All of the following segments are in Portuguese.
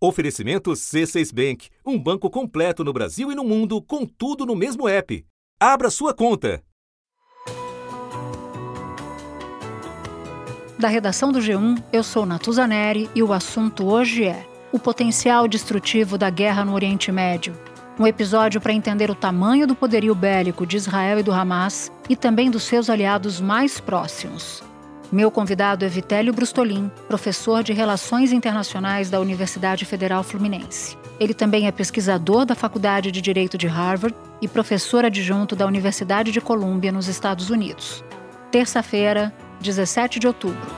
Oferecimento C6 Bank, um banco completo no Brasil e no mundo, com tudo no mesmo app. Abra sua conta. Da redação do G1, eu sou Natuza Neri e o assunto hoje é o potencial destrutivo da guerra no Oriente Médio. Um episódio para entender o tamanho do poderio bélico de Israel e do Hamas e também dos seus aliados mais próximos. Meu convidado é Vitélio Brustolin, professor de Relações Internacionais da Universidade Federal Fluminense. Ele também é pesquisador da Faculdade de Direito de Harvard e professor adjunto da Universidade de Colômbia, nos Estados Unidos. Terça-feira, 17 de outubro.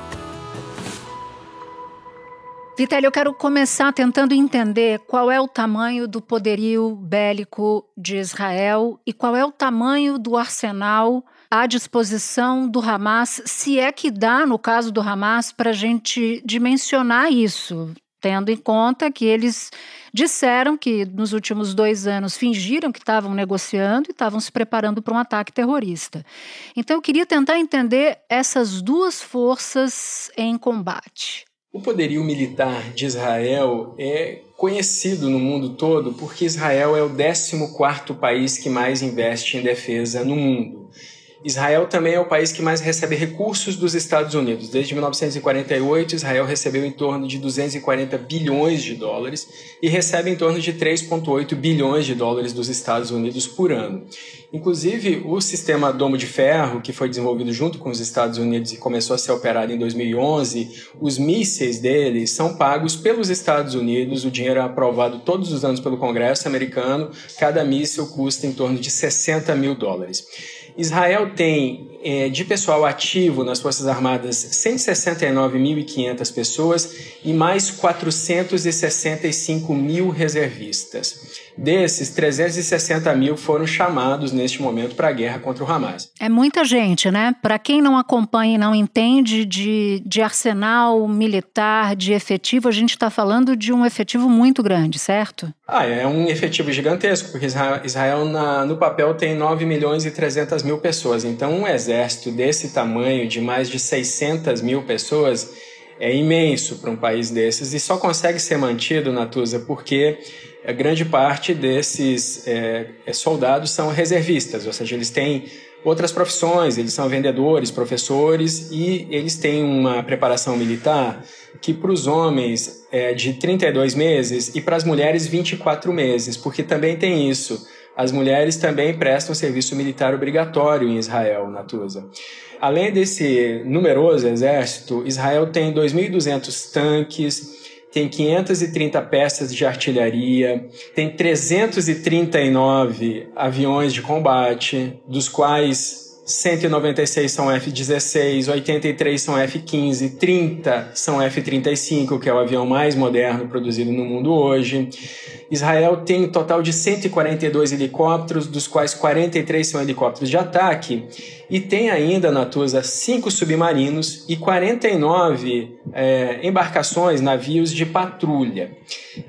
Vitélio, eu quero começar tentando entender qual é o tamanho do poderio bélico de Israel e qual é o tamanho do arsenal à disposição do Hamas, se é que dá, no caso do Hamas, para a gente dimensionar isso, tendo em conta que eles disseram que nos últimos dois anos fingiram que estavam negociando e estavam se preparando para um ataque terrorista. Então eu queria tentar entender essas duas forças em combate. O poderio militar de Israel é conhecido no mundo todo porque Israel é o 14º país que mais investe em defesa no mundo. Israel também é o país que mais recebe recursos dos Estados Unidos. Desde 1948, Israel recebeu em torno de 240 bilhões de dólares e recebe em torno de 3,8 bilhões de dólares dos Estados Unidos por ano. Inclusive, o sistema Domo de Ferro, que foi desenvolvido junto com os Estados Unidos e começou a ser operado em 2011, os mísseis dele são pagos pelos Estados Unidos, o dinheiro é aprovado todos os anos pelo Congresso americano, cada míssil custa em torno de 60 mil dólares. Israel tem é, de pessoal ativo nas Forças Armadas 169.500 pessoas e mais 465 mil reservistas. Desses, 360 mil foram chamados neste momento para a guerra contra o Hamas. É muita gente, né? Para quem não acompanha e não entende de, de arsenal militar, de efetivo, a gente está falando de um efetivo muito grande, certo? Ah, é um efetivo gigantesco, porque Israel na, no papel tem 9 milhões e 300 mil pessoas. Então, um exército desse tamanho, de mais de 600 mil pessoas, é imenso para um país desses e só consegue ser mantido, Natuza, porque a grande parte desses é, é, soldados são reservistas, ou seja, eles têm outras profissões, eles são vendedores, professores e eles têm uma preparação militar que para os homens é de 32 meses e para as mulheres 24 meses, porque também tem isso. As mulheres também prestam serviço militar obrigatório em Israel, Natuza. Além desse numeroso exército, Israel tem 2.200 tanques, tem 530 peças de artilharia, tem 339 aviões de combate, dos quais 196 são F-16, 83 são F-15, 30 são F-35, que é o avião mais moderno produzido no mundo hoje. Israel tem um total de 142 helicópteros, dos quais 43 são helicópteros de ataque, e tem ainda, Natuza, cinco submarinos e 49 é, embarcações, navios de patrulha.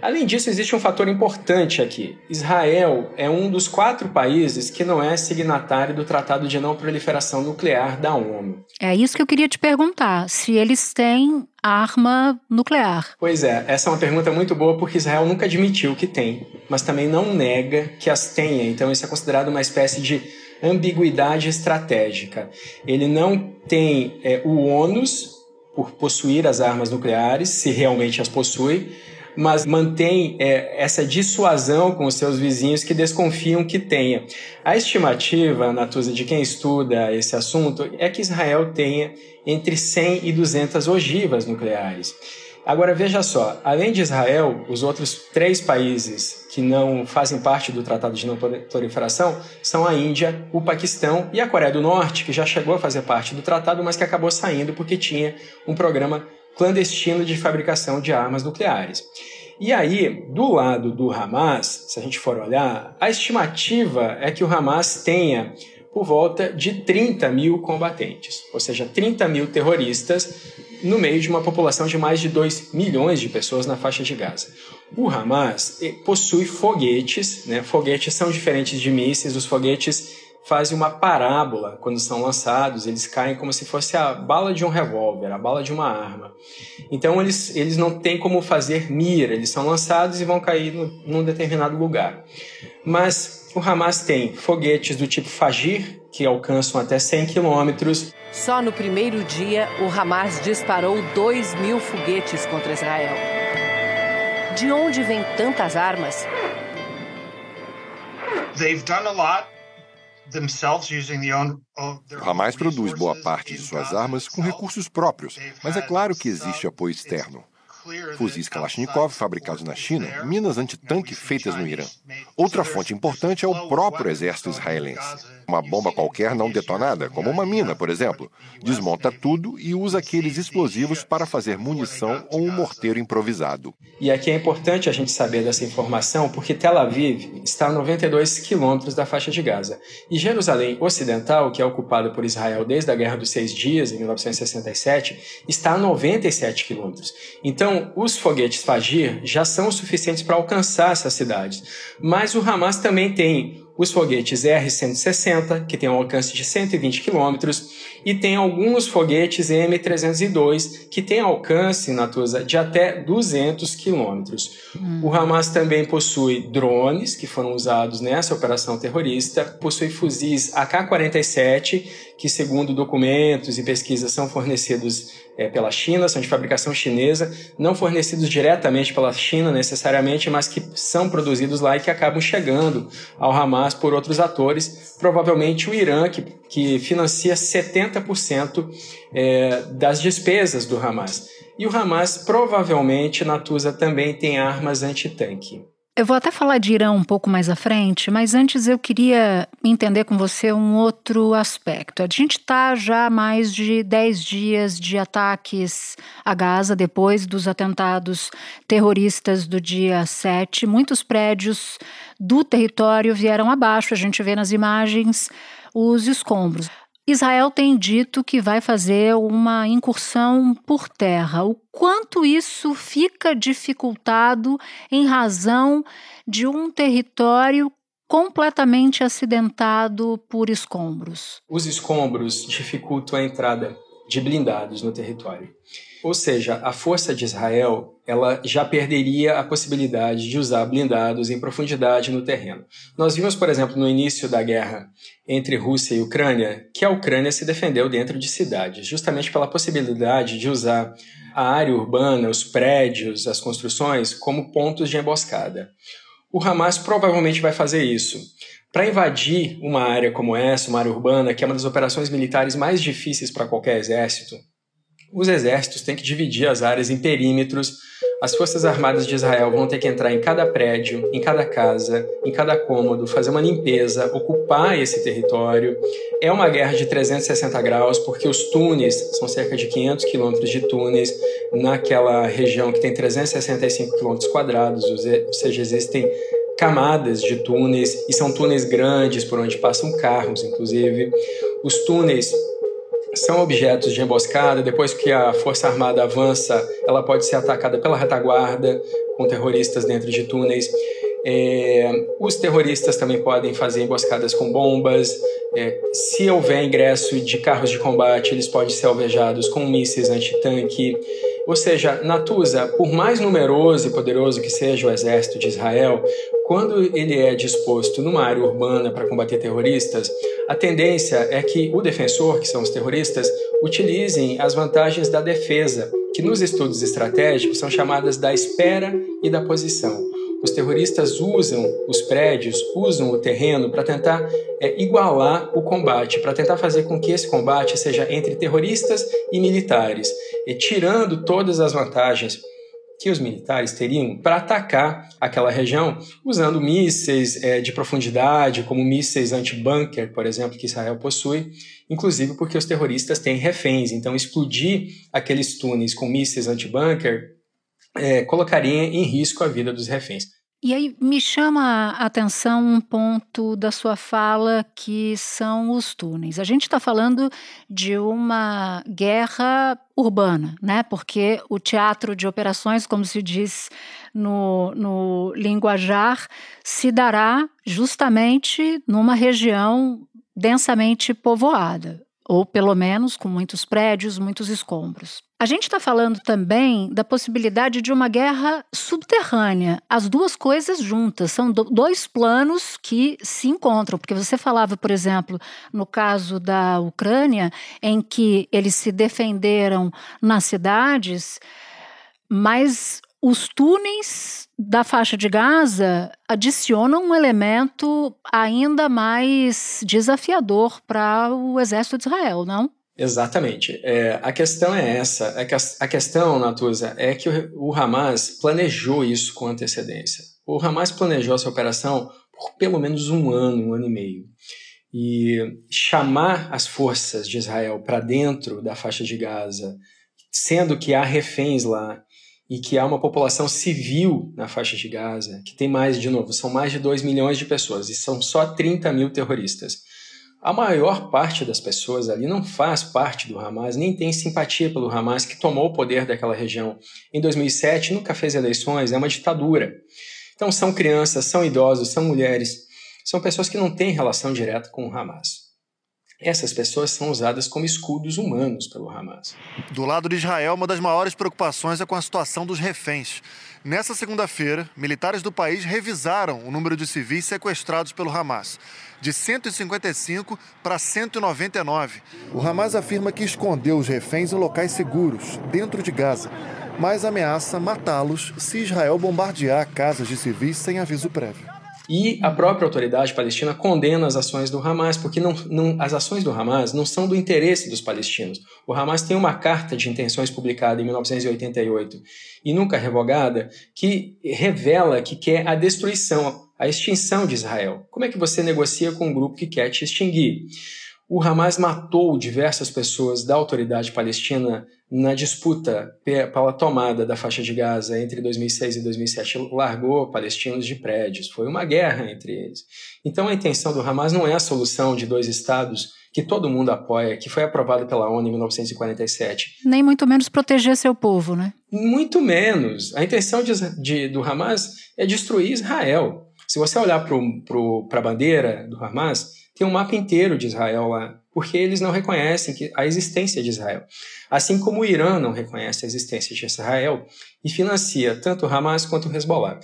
Além disso, existe um fator importante aqui. Israel é um dos quatro países que não é signatário do Tratado de Não Proliferação Nuclear da ONU. É isso que eu queria te perguntar: se eles têm arma nuclear. Pois é, essa é uma pergunta muito boa porque Israel nunca admitiu que tem, mas também não nega que as tenha. Então isso é considerado uma espécie de ambiguidade estratégica. Ele não tem é, o ônus por possuir as armas nucleares, se realmente as possui, mas mantém é, essa dissuasão com os seus vizinhos que desconfiam que tenha. A estimativa, Natuza, de quem estuda esse assunto é que Israel tenha entre 100 e 200 ogivas nucleares. Agora veja só, além de Israel, os outros três países que não fazem parte do Tratado de Não Proliferação são a Índia, o Paquistão e a Coreia do Norte, que já chegou a fazer parte do tratado, mas que acabou saindo porque tinha um programa clandestino de fabricação de armas nucleares. E aí, do lado do Hamas, se a gente for olhar, a estimativa é que o Hamas tenha por volta de 30 mil combatentes, ou seja, 30 mil terroristas no meio de uma população de mais de 2 milhões de pessoas na faixa de Gaza. O Hamas eh, possui foguetes, né? foguetes são diferentes de mísseis, os foguetes fazem uma parábola quando são lançados, eles caem como se fosse a bala de um revólver, a bala de uma arma. Então eles, eles não têm como fazer mira, eles são lançados e vão cair no, num determinado lugar. Mas o Hamas tem foguetes do tipo Fagir, que alcançam até 100 quilômetros. Só no primeiro dia, o Hamas disparou 2 mil foguetes contra Israel. De onde vêm tantas armas? They've done a lot o Hamas produz boa parte de suas armas com recursos próprios, mas é claro que existe apoio externo fuzis Kalashnikov fabricados na China, minas antitanque feitas no Irã. Outra fonte importante é o próprio exército israelense. Uma bomba qualquer não detonada, como uma mina, por exemplo, desmonta tudo e usa aqueles explosivos para fazer munição ou um morteiro improvisado. E aqui é importante a gente saber dessa informação porque Tel Aviv está a 92 quilômetros da faixa de Gaza. E Jerusalém Ocidental, que é ocupada por Israel desde a Guerra dos Seis Dias, em 1967, está a 97 quilômetros. Então, então, os foguetes Fagir já são suficientes para alcançar essas cidades. Mas o Hamas também tem os foguetes R-160, que tem um alcance de 120 km, e tem alguns foguetes M-302, que tem alcance, Natuza, de até 200 km. Hum. O Hamas também possui drones, que foram usados nessa operação terrorista, possui fuzis AK-47, que, segundo documentos e pesquisas, são fornecidos é, pela China, são de fabricação chinesa, não fornecidos diretamente pela China necessariamente, mas que são produzidos lá e que acabam chegando ao Hamas por outros atores, provavelmente o Irã, que, que financia 70% é, das despesas do Hamas. E o Hamas provavelmente, Natuza, também tem armas antitanque. Eu vou até falar de Irã um pouco mais à frente, mas antes eu queria entender com você um outro aspecto. A gente está já há mais de 10 dias de ataques a Gaza depois dos atentados terroristas do dia 7. Muitos prédios do território vieram abaixo, a gente vê nas imagens os escombros. Israel tem dito que vai fazer uma incursão por terra. O quanto isso fica dificultado em razão de um território completamente acidentado por escombros? Os escombros dificultam a entrada de blindados no território. Ou seja, a força de Israel ela já perderia a possibilidade de usar blindados em profundidade no terreno. Nós vimos, por exemplo, no início da guerra entre Rússia e Ucrânia, que a Ucrânia se defendeu dentro de cidades, justamente pela possibilidade de usar a área urbana, os prédios, as construções como pontos de emboscada. O Hamas provavelmente vai fazer isso. Para invadir uma área como essa, uma área urbana, que é uma das operações militares mais difíceis para qualquer exército, os exércitos têm que dividir as áreas em perímetros. As Forças Armadas de Israel vão ter que entrar em cada prédio, em cada casa, em cada cômodo, fazer uma limpeza, ocupar esse território. É uma guerra de 360 graus, porque os túneis, são cerca de 500 quilômetros de túneis, naquela região que tem 365 quilômetros quadrados, ou seja, existem camadas de túneis, e são túneis grandes por onde passam carros, inclusive. Os túneis são objetos de emboscada. Depois que a Força Armada avança, ela pode ser atacada pela retaguarda, com terroristas dentro de túneis. É, os terroristas também podem fazer emboscadas com bombas. É, se houver ingresso de carros de combate, eles podem ser alvejados com mísseis antitanque. Ou seja, Natuza, por mais numeroso e poderoso que seja o exército de Israel, quando ele é disposto numa área urbana para combater terroristas, a tendência é que o defensor, que são os terroristas, utilizem as vantagens da defesa, que nos estudos estratégicos são chamadas da espera e da posição. Os terroristas usam os prédios, usam o terreno para tentar é, igualar o combate, para tentar fazer com que esse combate seja entre terroristas e militares, e tirando todas as vantagens que os militares teriam para atacar aquela região usando mísseis é, de profundidade, como mísseis anti-bunker, por exemplo, que Israel possui, inclusive porque os terroristas têm reféns. Então, explodir aqueles túneis com mísseis anti-bunker é, colocaria em risco a vida dos reféns. E aí me chama a atenção um ponto da sua fala que são os túneis. A gente está falando de uma guerra urbana, né? Porque o teatro de operações, como se diz no, no linguajar, se dará justamente numa região densamente povoada ou pelo menos com muitos prédios, muitos escombros. A gente está falando também da possibilidade de uma guerra subterrânea. As duas coisas juntas. São do, dois planos que se encontram. Porque você falava, por exemplo, no caso da Ucrânia, em que eles se defenderam nas cidades, mas os túneis da faixa de Gaza adicionam um elemento ainda mais desafiador para o exército de Israel, não? Exatamente. É, a questão é essa. É a, questão, Natuza, é que o, o Hamas planejou isso com antecedência. O Hamas planejou essa operação por pelo menos um ano, um ano e meio. E chamar as forças de Israel para dentro da faixa de Gaza, sendo que há reféns lá, e que há uma população civil na faixa de Gaza, que tem mais, de novo, são mais de 2 milhões de pessoas e são só 30 mil terroristas. A maior parte das pessoas ali não faz parte do Hamas, nem tem simpatia pelo Hamas, que tomou o poder daquela região em 2007, nunca fez eleições, é uma ditadura. Então são crianças, são idosos, são mulheres, são pessoas que não têm relação direta com o Hamas. Essas pessoas são usadas como escudos humanos pelo Hamas. Do lado de Israel, uma das maiores preocupações é com a situação dos reféns. Nessa segunda-feira, militares do país revisaram o número de civis sequestrados pelo Hamas, de 155 para 199. O Hamas afirma que escondeu os reféns em locais seguros, dentro de Gaza, mas ameaça matá-los se Israel bombardear casas de civis sem aviso prévio. E a própria autoridade palestina condena as ações do Hamas, porque não, não, as ações do Hamas não são do interesse dos palestinos. O Hamas tem uma carta de intenções publicada em 1988 e nunca revogada, que revela que quer a destruição, a extinção de Israel. Como é que você negocia com um grupo que quer te extinguir? O Hamas matou diversas pessoas da autoridade palestina na disputa pela tomada da faixa de Gaza entre 2006 e 2007. Largou palestinos de prédios. Foi uma guerra entre eles. Então a intenção do Hamas não é a solução de dois estados que todo mundo apoia, que foi aprovada pela ONU em 1947. Nem muito menos proteger seu povo, né? Muito menos. A intenção de, de, do Hamas é destruir Israel. Se você olhar para a bandeira do Hamas, tem um mapa inteiro de Israel lá, porque eles não reconhecem a existência de Israel. Assim como o Irã não reconhece a existência de Israel e financia tanto o Hamas quanto o Hezbollah.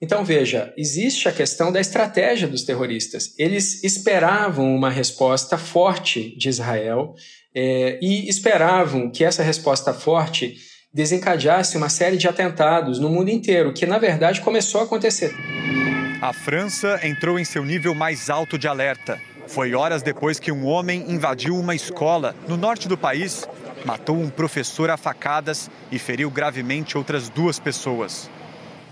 Então veja, existe a questão da estratégia dos terroristas. Eles esperavam uma resposta forte de Israel é, e esperavam que essa resposta forte desencadeasse uma série de atentados no mundo inteiro, que na verdade começou a acontecer. A França entrou em seu nível mais alto de alerta. Foi horas depois que um homem invadiu uma escola no norte do país, matou um professor a facadas e feriu gravemente outras duas pessoas.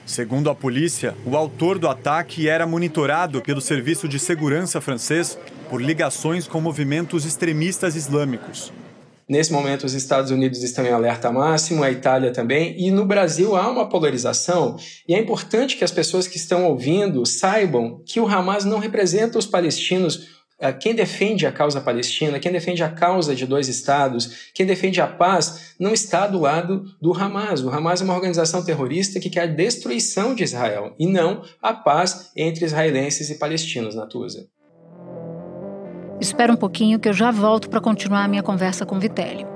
Segundo a polícia, o autor do ataque era monitorado pelo Serviço de Segurança francês por ligações com movimentos extremistas islâmicos. Nesse momento, os Estados Unidos estão em alerta máximo, a Itália também, e no Brasil há uma polarização, e é importante que as pessoas que estão ouvindo saibam que o Hamas não representa os palestinos quem defende a causa palestina, quem defende a causa de dois estados, quem defende a paz, não está do lado do Hamas. O Hamas é uma organização terrorista que quer a destruição de Israel e não a paz entre israelenses e palestinos, Natuza. Espera um pouquinho que eu já volto para continuar a minha conversa com Vitélio.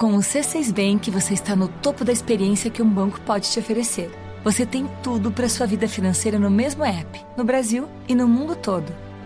Com o C6 Bank, você está no topo da experiência que um banco pode te oferecer. Você tem tudo para sua vida financeira no mesmo app, no Brasil e no mundo todo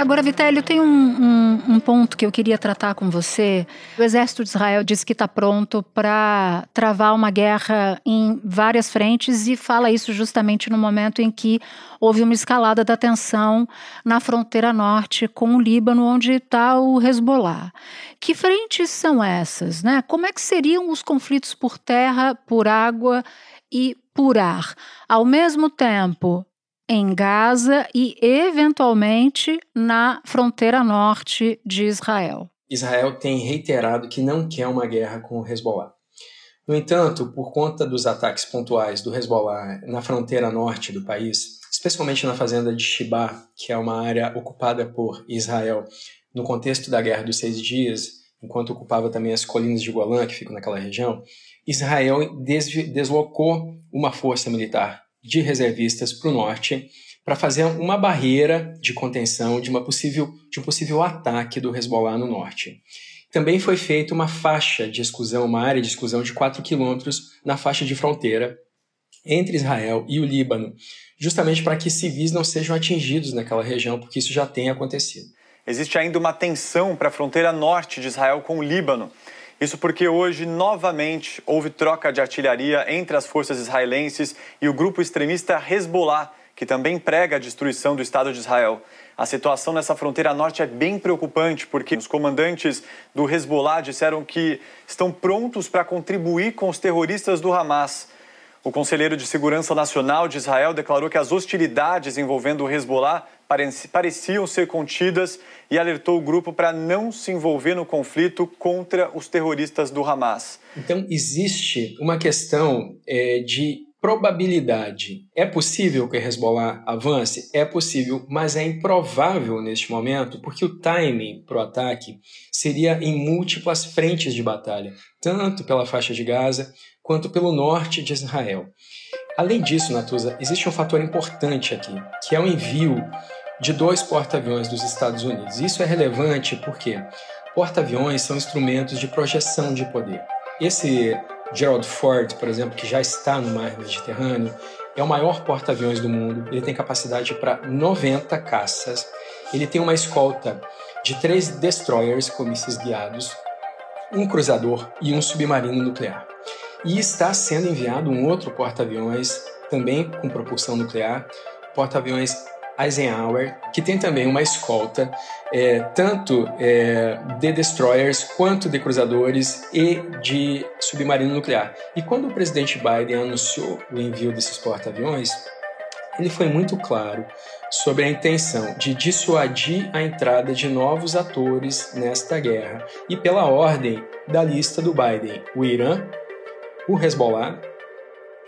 Agora, Vitélio, tem um, um, um, ponto que eu queria tratar com você. O exército de Israel diz que está pronto para travar uma guerra em várias frentes e fala isso justamente no momento em que houve uma escalada da tensão na fronteira norte com o Líbano, onde está o Hezbollah. Que frentes são essas? Né? Como é que seriam os conflitos por terra, por água e por ar? Ao mesmo tempo, em Gaza e, eventualmente, na fronteira norte de Israel. Israel tem reiterado que não quer uma guerra com o Hezbollah. No entanto, por conta dos ataques pontuais do Hezbollah na fronteira norte do país, especialmente na fazenda de Shibá, que é uma área ocupada por Israel no contexto da Guerra dos Seis Dias, enquanto ocupava também as colinas de Golã, que ficam naquela região, Israel deslocou uma força militar de reservistas para o norte para fazer uma barreira de contenção de, uma possível, de um possível ataque do Hezbollah no norte. Também foi feita uma faixa de exclusão, uma área de exclusão de 4 quilômetros na faixa de fronteira entre Israel e o Líbano, justamente para que civis não sejam atingidos naquela região, porque isso já tem acontecido. Existe ainda uma tensão para a fronteira norte de Israel com o Líbano. Isso porque hoje, novamente, houve troca de artilharia entre as forças israelenses e o grupo extremista Hezbollah, que também prega a destruição do Estado de Israel. A situação nessa fronteira norte é bem preocupante, porque os comandantes do Hezbollah disseram que estão prontos para contribuir com os terroristas do Hamas. O conselheiro de Segurança Nacional de Israel declarou que as hostilidades envolvendo o Hezbollah pareciam ser contidas e alertou o grupo para não se envolver no conflito contra os terroristas do Hamas. Então, existe uma questão é, de probabilidade. É possível que Hezbollah avance? É possível, mas é improvável neste momento, porque o timing para o ataque seria em múltiplas frentes de batalha, tanto pela faixa de Gaza quanto pelo norte de Israel. Além disso, Natuza, existe um fator importante aqui, que é o envio de dois porta-aviões dos Estados Unidos. Isso é relevante porque porta-aviões são instrumentos de projeção de poder. Esse Gerald Ford, por exemplo, que já está no mar Mediterrâneo, é o maior porta-aviões do mundo. Ele tem capacidade para 90 caças. Ele tem uma escolta de três destroyers com mísseis guiados, um cruzador e um submarino nuclear. E está sendo enviado um outro porta-aviões, também com propulsão nuclear, porta-aviões Eisenhower, que tem também uma escolta, é, tanto é, de destroyers quanto de cruzadores e de submarino nuclear. E quando o presidente Biden anunciou o envio desses porta-aviões, ele foi muito claro sobre a intenção de dissuadir a entrada de novos atores nesta guerra e pela ordem da lista do Biden, o Irã, o Hezbollah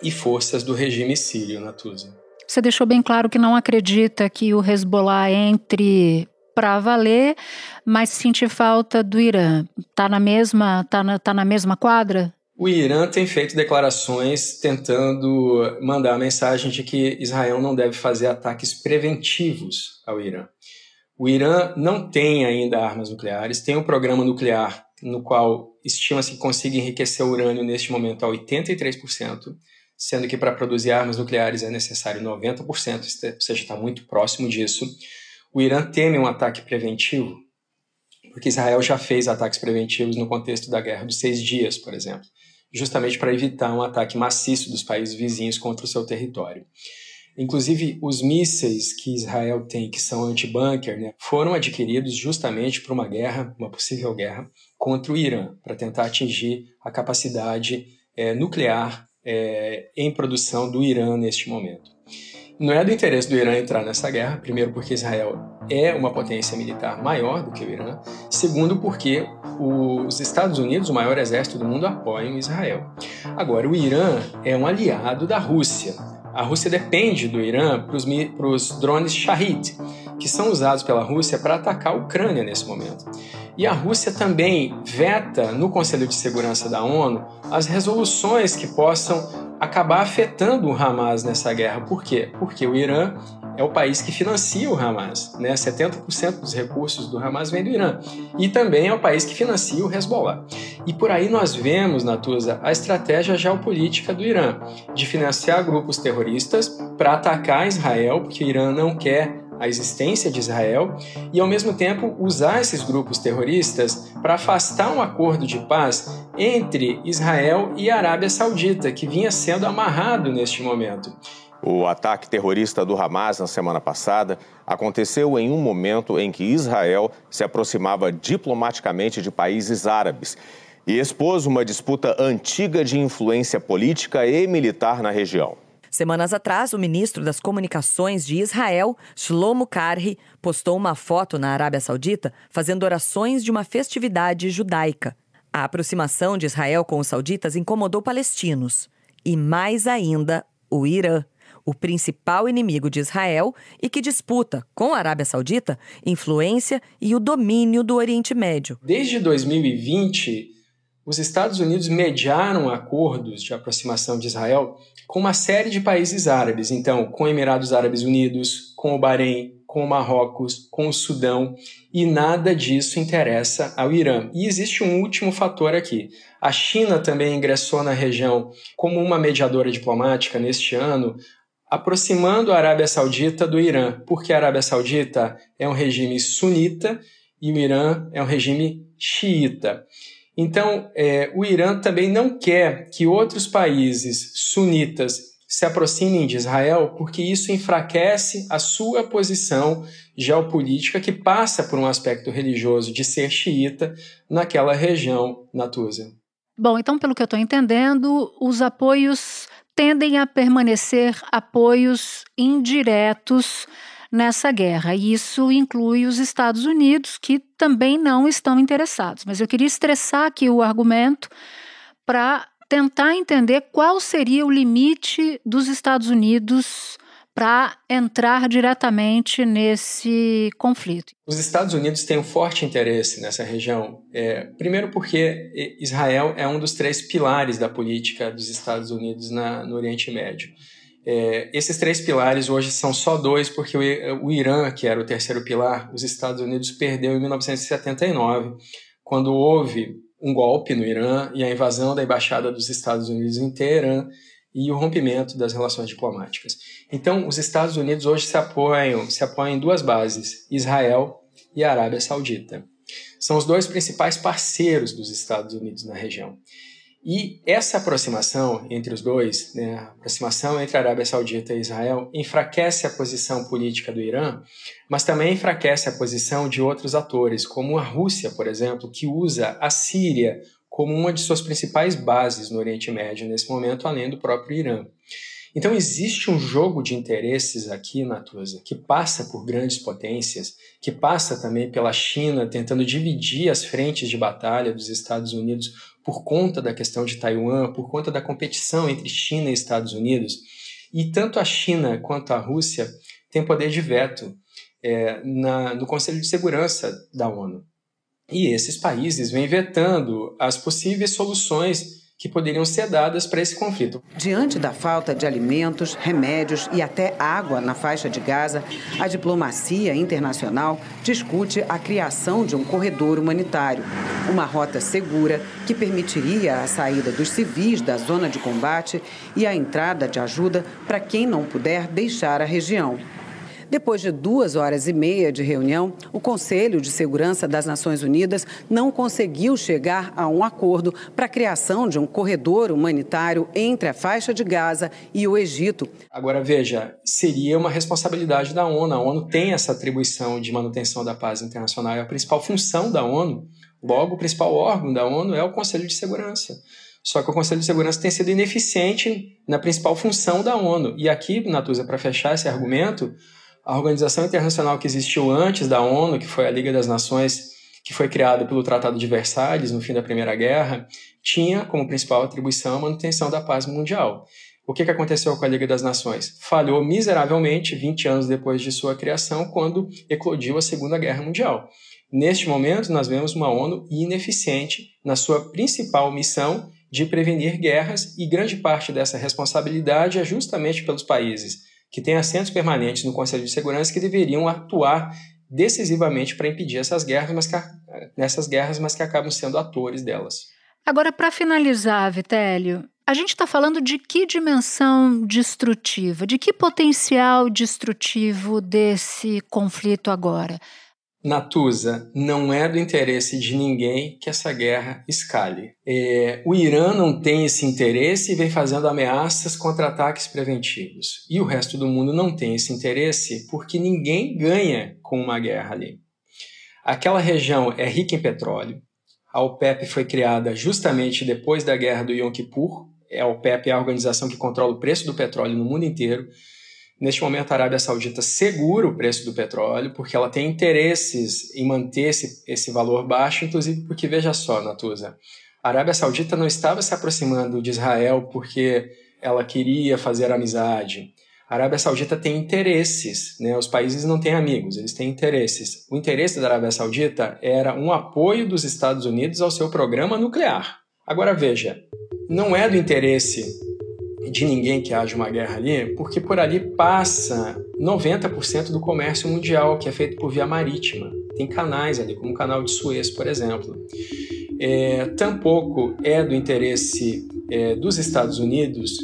e forças do regime sírio, Natuza. Você deixou bem claro que não acredita que o Hezbollah entre para valer, mas sente falta do Irã. Está na mesma, tá na, tá na mesma quadra? O Irã tem feito declarações tentando mandar a mensagem de que Israel não deve fazer ataques preventivos ao Irã. O Irã não tem ainda armas nucleares, tem um programa nuclear no qual estima-se que consiga enriquecer o urânio neste momento a 83%, sendo que para produzir armas nucleares é necessário 90%, ou seja, está muito próximo disso. O Irã teme um ataque preventivo, porque Israel já fez ataques preventivos no contexto da Guerra dos Seis Dias, por exemplo, justamente para evitar um ataque maciço dos países vizinhos contra o seu território. Inclusive, os mísseis que Israel tem, que são anti-bunker, né, foram adquiridos justamente para uma guerra, uma possível guerra, contra o Irã, para tentar atingir a capacidade é, nuclear é, em produção do Irã neste momento. Não é do interesse do Irã entrar nessa guerra, primeiro porque Israel é uma potência militar maior do que o Irã, segundo porque os Estados Unidos, o maior exército do mundo, apoiam Israel. Agora, o Irã é um aliado da Rússia. A Rússia depende do Irã para os drones Shahid, que são usados pela Rússia para atacar a Ucrânia nesse momento. E a Rússia também veta no Conselho de Segurança da ONU as resoluções que possam acabar afetando o Hamas nessa guerra. Por quê? Porque o Irã é o país que financia o Hamas. Né? 70% dos recursos do Hamas vem do Irã. E também é o país que financia o Hezbollah. E por aí nós vemos, Natuza, a estratégia geopolítica do Irã de financiar grupos terroristas para atacar Israel, porque o Irã não quer a existência de Israel e, ao mesmo tempo, usar esses grupos terroristas para afastar um acordo de paz entre Israel e a Arábia Saudita, que vinha sendo amarrado neste momento. O ataque terrorista do Hamas na semana passada aconteceu em um momento em que Israel se aproximava diplomaticamente de países árabes e expôs uma disputa antiga de influência política e militar na região. Semanas atrás, o ministro das Comunicações de Israel, Shlomo Karhi, postou uma foto na Arábia Saudita fazendo orações de uma festividade judaica. A aproximação de Israel com os sauditas incomodou palestinos e, mais ainda, o Irã, o principal inimigo de Israel e que disputa, com a Arábia Saudita, influência e o domínio do Oriente Médio. Desde 2020, os Estados Unidos mediaram acordos de aproximação de Israel com uma série de países árabes, então, com Emirados Árabes Unidos, com o Bahrein, com o Marrocos, com o Sudão, e nada disso interessa ao Irã. E existe um último fator aqui. A China também ingressou na região como uma mediadora diplomática neste ano, aproximando a Arábia Saudita do Irã, porque a Arábia Saudita é um regime sunita e o Irã é um regime xiita. Então, é, o Irã também não quer que outros países sunitas se aproximem de Israel, porque isso enfraquece a sua posição geopolítica, que passa por um aspecto religioso de ser xiita naquela região, Natuza. Bom, então, pelo que eu estou entendendo, os apoios tendem a permanecer apoios indiretos nessa guerra. E isso inclui os Estados Unidos, que também não estão interessados. Mas eu queria estressar aqui o argumento para tentar entender qual seria o limite dos Estados Unidos para entrar diretamente nesse conflito. Os Estados Unidos têm um forte interesse nessa região. É, primeiro, porque Israel é um dos três pilares da política dos Estados Unidos na, no Oriente Médio. É, esses três pilares hoje são só dois, porque o, o Irã, que era o terceiro pilar, os Estados Unidos perdeu em 1979, quando houve um golpe no Irã e a invasão da embaixada dos Estados Unidos em Teherã e o rompimento das relações diplomáticas. Então, os Estados Unidos hoje se apoiam, se apoiam em duas bases: Israel e a Arábia Saudita. São os dois principais parceiros dos Estados Unidos na região. E essa aproximação entre os dois, né, a aproximação entre a Arábia Saudita e Israel, enfraquece a posição política do Irã, mas também enfraquece a posição de outros atores, como a Rússia, por exemplo, que usa a Síria como uma de suas principais bases no Oriente Médio nesse momento, além do próprio Irã. Então existe um jogo de interesses aqui, Natuza, que passa por grandes potências, que passa também pela China tentando dividir as frentes de batalha dos Estados Unidos por conta da questão de Taiwan, por conta da competição entre China e Estados Unidos. E tanto a China quanto a Rússia têm poder de veto é, na, no Conselho de Segurança da ONU. E esses países vêm vetando as possíveis soluções que poderiam ser dadas para esse conflito. Diante da falta de alimentos, remédios e até água na faixa de Gaza, a diplomacia internacional discute a criação de um corredor humanitário, uma rota segura que permitiria a saída dos civis da zona de combate e a entrada de ajuda para quem não puder deixar a região. Depois de duas horas e meia de reunião, o Conselho de Segurança das Nações Unidas não conseguiu chegar a um acordo para a criação de um corredor humanitário entre a faixa de Gaza e o Egito. Agora, veja, seria uma responsabilidade da ONU. A ONU tem essa atribuição de manutenção da paz internacional, é a principal função da ONU. Logo, o principal órgão da ONU é o Conselho de Segurança. Só que o Conselho de Segurança tem sido ineficiente na principal função da ONU. E aqui, Natuza, para fechar esse argumento, a organização internacional que existiu antes da ONU, que foi a Liga das Nações, que foi criada pelo Tratado de Versalhes no fim da Primeira Guerra, tinha como principal atribuição a manutenção da paz mundial. O que, que aconteceu com a Liga das Nações? Falhou miseravelmente 20 anos depois de sua criação, quando eclodiu a Segunda Guerra Mundial. Neste momento, nós vemos uma ONU ineficiente na sua principal missão de prevenir guerras, e grande parte dessa responsabilidade é justamente pelos países que têm assentos permanentes no Conselho de Segurança que deveriam atuar decisivamente para impedir essas guerras, mas que, nessas guerras, mas que acabam sendo atores delas. Agora, para finalizar, Vitélio, a gente está falando de que dimensão destrutiva, de que potencial destrutivo desse conflito agora? Natuza, não é do interesse de ninguém que essa guerra escale. É, o Irã não tem esse interesse e vem fazendo ameaças contra ataques preventivos. E o resto do mundo não tem esse interesse porque ninguém ganha com uma guerra ali. Aquela região é rica em petróleo. A OPEP foi criada justamente depois da guerra do Yom Kippur. A OPEP é a organização que controla o preço do petróleo no mundo inteiro. Neste momento, a Arábia Saudita segura o preço do petróleo porque ela tem interesses em manter esse, esse valor baixo, inclusive porque, veja só, Natuza, a Arábia Saudita não estava se aproximando de Israel porque ela queria fazer amizade. A Arábia Saudita tem interesses, né? os países não têm amigos, eles têm interesses. O interesse da Arábia Saudita era um apoio dos Estados Unidos ao seu programa nuclear. Agora veja, não é do interesse de ninguém que haja uma guerra ali, porque por ali passa 90% do comércio mundial, que é feito por via marítima. Tem canais ali, como o canal de Suez, por exemplo. É, tampouco é do interesse é, dos Estados Unidos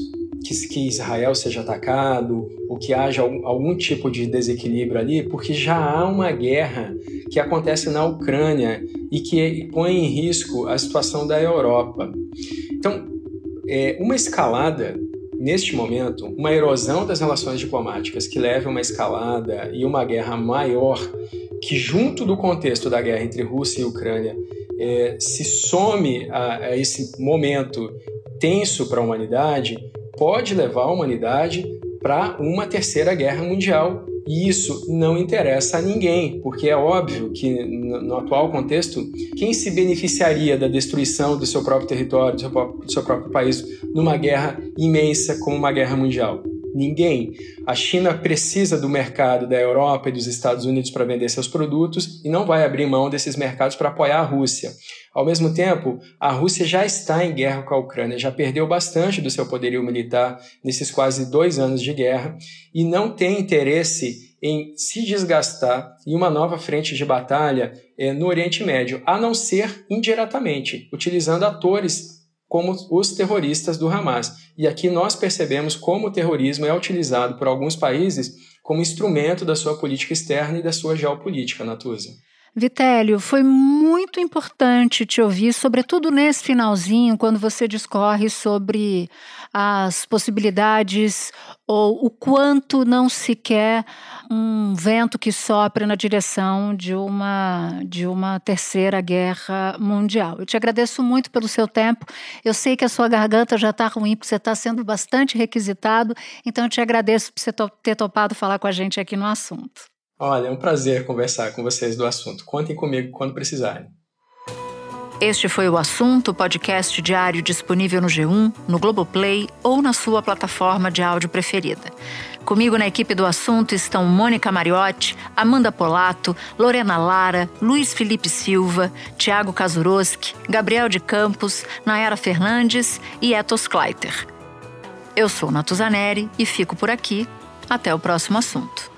que, que, Israel seja atacado ou que haja algum, algum tipo de desequilíbrio ali, porque já há uma guerra que acontece na Ucrânia e que põe em risco a situação da Europa. Então, é, uma escalada neste momento, uma erosão das relações diplomáticas que leve a uma escalada e uma guerra maior, que junto do contexto da guerra entre Rússia e Ucrânia é, se some a, a esse momento tenso para a humanidade, pode levar a humanidade para uma terceira guerra mundial e isso não interessa a ninguém, porque é óbvio que, no atual contexto, quem se beneficiaria da destruição do seu próprio território, do seu próprio, país, numa guerra imensa como uma guerra mundial? Ninguém. A China precisa do mercado da Europa e dos Estados Unidos para vender seus produtos e não vai abrir mão desses mercados para apoiar a Rússia. Ao mesmo tempo, a Rússia já está em guerra com a Ucrânia, já perdeu bastante do seu poderio militar nesses quase dois anos de guerra e não tem interesse em se desgastar em uma nova frente de batalha é, no Oriente Médio, a não ser indiretamente, utilizando atores como os terroristas do Hamas. E aqui nós percebemos como o terrorismo é utilizado por alguns países como instrumento da sua política externa e da sua geopolítica, Natuza. Vitélio, foi muito importante te ouvir, sobretudo nesse finalzinho, quando você discorre sobre as possibilidades ou o quanto não se quer um vento que sopre na direção de uma, de uma terceira guerra mundial. Eu te agradeço muito pelo seu tempo. Eu sei que a sua garganta já está ruim, porque você está sendo bastante requisitado, então eu te agradeço por você ter topado falar com a gente aqui no assunto. Olha, é um prazer conversar com vocês do assunto. Contem comigo quando precisarem. Este foi o assunto, podcast diário disponível no G1, no Globoplay ou na sua plataforma de áudio preferida. Comigo na equipe do assunto estão Mônica Mariotti, Amanda Polato, Lorena Lara, Luiz Felipe Silva, Tiago Kazuroski, Gabriel de Campos, Nayara Fernandes e Etos Kleiter. Eu sou Natuzaneri e fico por aqui. Até o próximo assunto.